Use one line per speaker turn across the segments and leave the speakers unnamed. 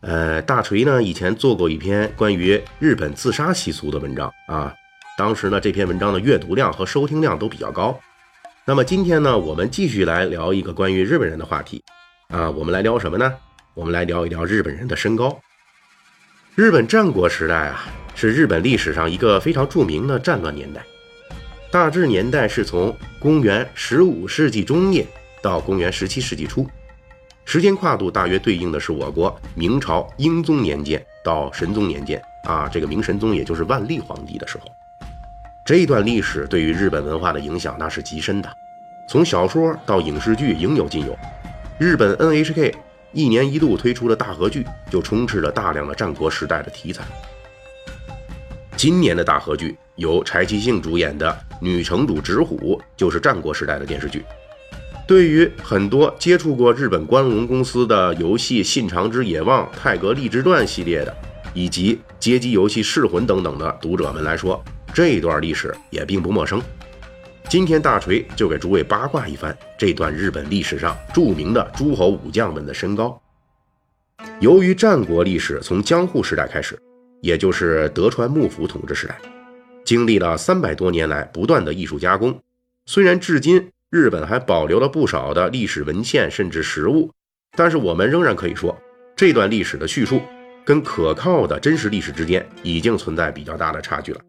呃，大锤呢以前做过一篇关于日本自杀习俗的文章啊，当时呢这篇文章的阅读量和收听量都比较高。那么今天呢，我们继续来聊一个关于日本人的话题啊，我们来聊什么呢？我们来聊一聊日本人的身高。日本战国时代啊，是日本历史上一个非常著名的战乱年代，大致年代是从公元十五世纪中叶到公元十七世纪初。时间跨度大约对应的是我国明朝英宗年间到神宗年间啊，这个明神宗也就是万历皇帝的时候，这段历史对于日本文化的影响那是极深的，从小说到影视剧应有尽有。日本 NHK 一年一度推出的大河剧就充斥着大量的战国时代的题材。今年的大河剧由柴崎幸主演的《女城主直虎》就是战国时代的电视剧。对于很多接触过日本光荣公司的游戏《信长之野望》《泰格立志传》系列的，以及街机游戏《噬魂》等等的读者们来说，这段历史也并不陌生。今天大锤就给诸位八卦一番这段日本历史上著名的诸侯武将们的身高。由于战国历史从江户时代开始，也就是德川幕府统治时代，经历了三百多年来不断的艺术加工，虽然至今。日本还保留了不少的历史文献，甚至实物，但是我们仍然可以说，这段历史的叙述跟可靠的真实历史之间已经存在比较大的差距了。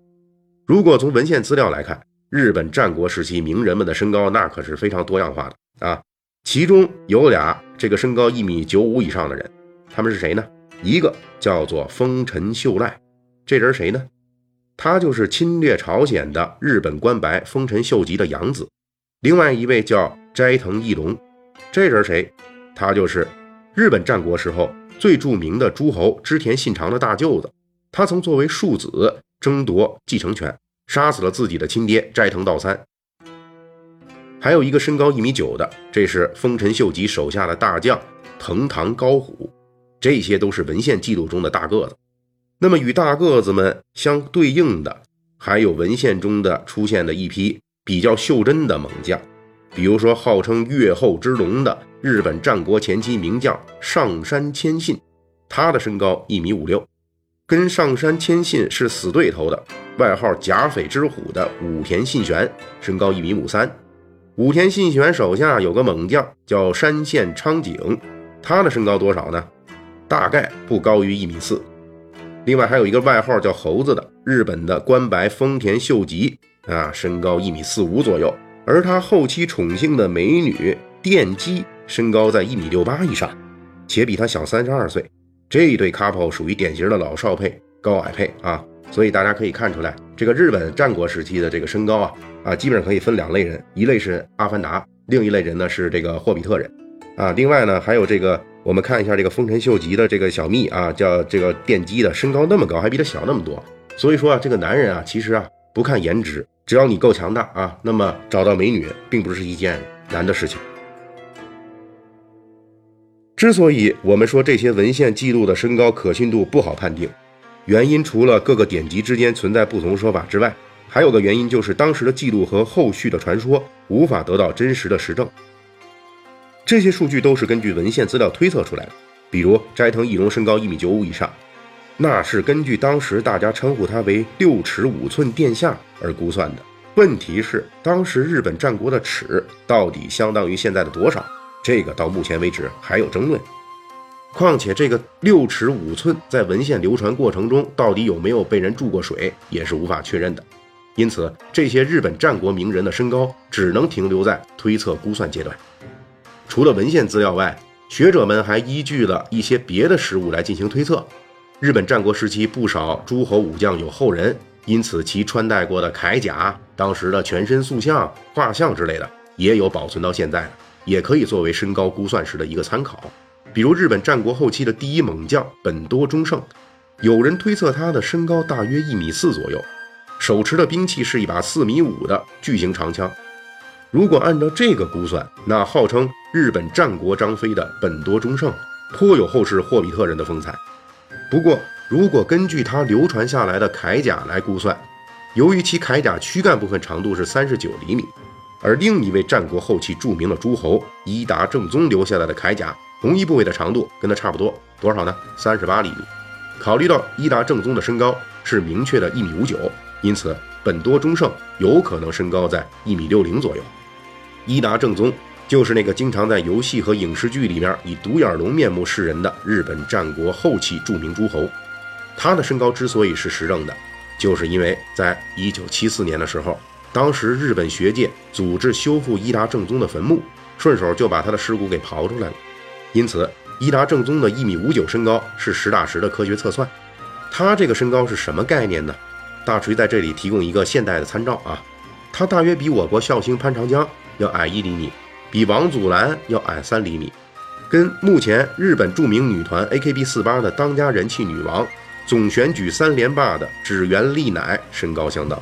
如果从文献资料来看，日本战国时期名人们的身高那可是非常多样化的啊，其中有俩这个身高一米九五以上的人，他们是谁呢？一个叫做丰臣秀赖，这人谁呢？他就是侵略朝鲜的日本官白丰臣秀吉的养子。另外一位叫斋藤义龙，这人谁？他就是日本战国时候最著名的诸侯织田信长的大舅子。他曾作为庶子争夺继承权，杀死了自己的亲爹斋藤道三。还有一个身高一米九的，这是丰臣秀吉手下的大将藤堂高虎。这些都是文献记录中的大个子。那么与大个子们相对应的，还有文献中的出现的一批。比较袖珍的猛将，比如说号称越后之龙的日本战国前期名将上山谦信，他的身高一米五六，跟上山谦信是死对头的。外号甲斐之虎的武田信玄，身高一米五三。武田信玄手下有个猛将叫山县昌景，他的身高多少呢？大概不高于一米四。另外还有一个外号叫猴子的日本的关白丰田秀吉。啊，身高一米四五左右，而他后期宠幸的美女电击身高在一米六八以上，且比他小三十二岁。这一对 couple 属于典型的老少配、高矮配啊，所以大家可以看出来，这个日本战国时期的这个身高啊啊，基本上可以分两类人，一类是阿凡达，另一类人呢是这个霍比特人啊。另外呢，还有这个，我们看一下这个丰臣秀吉的这个小蜜啊，叫这个电击的身高那么高，还比他小那么多。所以说啊，这个男人啊，其实啊不看颜值。只要你够强大啊，那么找到美女并不是一件难的事情。之所以我们说这些文献记录的身高可信度不好判定，原因除了各个典籍之间存在不同说法之外，还有个原因就是当时的记录和后续的传说无法得到真实的实证。这些数据都是根据文献资料推测出来的，比如斋藤义龙身高一米九五以上。那是根据当时大家称呼他为六尺五寸殿下而估算的。问题是，当时日本战国的尺到底相当于现在的多少？这个到目前为止还有争论。况且，这个六尺五寸在文献流传过程中到底有没有被人注过水，也是无法确认的。因此，这些日本战国名人的身高只能停留在推测估算阶段。除了文献资料外，学者们还依据了一些别的实物来进行推测。日本战国时期，不少诸侯武将有后人，因此其穿戴过的铠甲、当时的全身塑像、画像之类的，也有保存到现在的，也可以作为身高估算时的一个参考。比如日本战国后期的第一猛将本多忠胜，有人推测他的身高大约一米四左右，手持的兵器是一把四米五的巨型长枪。如果按照这个估算，那号称日本战国张飞的本多忠胜，颇有后世霍比特人的风采。不过，如果根据他流传下来的铠甲来估算，由于其铠甲躯干部分长度是三十九厘米，而另一位战国后期著名的诸侯伊达正宗留下来的铠甲，同一部位的长度跟他差不多，多少呢？三十八厘米。考虑到伊达正宗的身高是明确的一米五九，因此本多忠胜有可能身高在一米六零左右。伊达正宗就是那个经常在游戏和影视剧里面以独眼龙面目示人的日本战国后期著名诸侯。他的身高之所以是实证的，就是因为在一九七四年的时候，当时日本学界组织修复伊达正宗的坟墓，顺手就把他的尸骨给刨出来了，因此。伊达正宗的一米五九身高是实打实的科学测算，他这个身高是什么概念呢？大锤在这里提供一个现代的参照啊，他大约比我国孝兴潘长江要矮一厘米，比王祖蓝要矮三厘米，跟目前日本著名女团 AKB48 的当家人气女王、总选举三连霸的指原丽乃身高相当。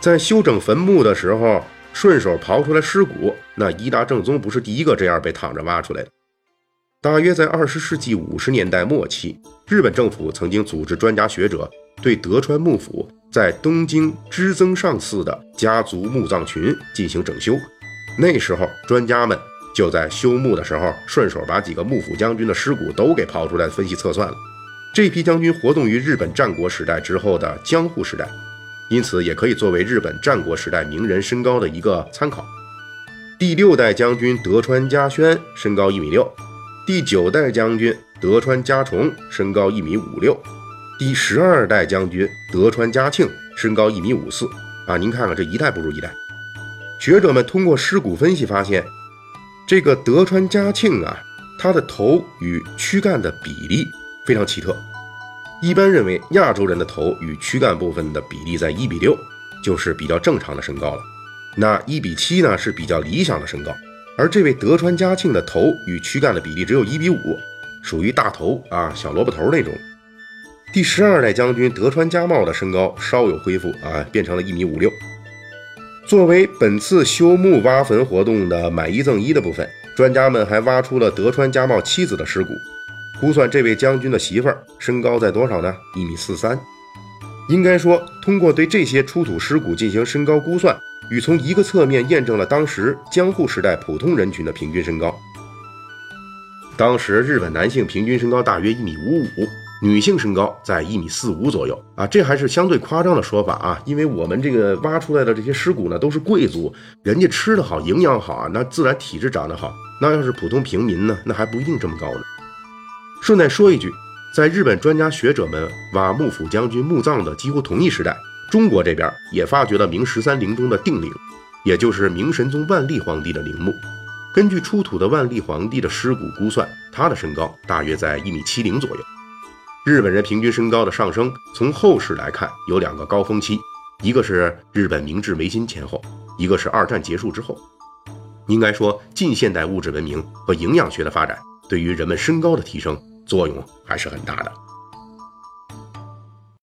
在修整坟墓的时候，顺手刨出来尸骨，那伊达正宗不是第一个这样被躺着挖出来的。大约在二十世纪五十年代末期，日本政府曾经组织专家学者对德川幕府在东京织增上寺的家族墓葬群进行整修。那时候，专家们就在修墓的时候，顺手把几个幕府将军的尸骨都给刨出来分析测算了。这批将军活动于日本战国时代之后的江户时代，因此也可以作为日本战国时代名人身高的一个参考。第六代将军德川家宣身高一米六。第九代将军德川家重身高一米五六，第十二代将军德川家庆身高一米五四啊！您看看这一代不如一代。学者们通过尸骨分析发现，这个德川家庆啊，他的头与躯干的比例非常奇特。一般认为，亚洲人的头与躯干部分的比例在一比六，就是比较正常的身高了。那一比七呢，是比较理想的身高。而这位德川家庆的头与躯干的比例只有一比五，属于大头啊，小萝卜头那种。第十二代将军德川家茂的身高稍有恢复啊，变成了一米五六。作为本次修墓挖坟活动的买一赠一的部分，专家们还挖出了德川家茂妻子的尸骨，估算这位将军的媳妇儿身高在多少呢？一米四三。应该说，通过对这些出土尸骨进行身高估算。与从一个侧面验证了当时江户时代普通人群的平均身高。当时日本男性平均身高大约一米五五，女性身高在一米四五左右啊，这还是相对夸张的说法啊，因为我们这个挖出来的这些尸骨呢，都是贵族，人家吃的好，营养好啊，那自然体质长得好。那要是普通平民呢，那还不一定这么高呢。顺带说一句，在日本专家学者们挖幕府将军墓葬的几乎同一时代。中国这边也发掘了明十三陵中的定陵，也就是明神宗万历皇帝的陵墓。根据出土的万历皇帝的尸骨估算，他的身高大约在一米七零左右。日本人平均身高的上升，从后世来看有两个高峰期，一个是日本明治维新前后，一个是二战结束之后。应该说，近现代物质文明和营养学的发展，对于人们身高的提升作用还是很大的。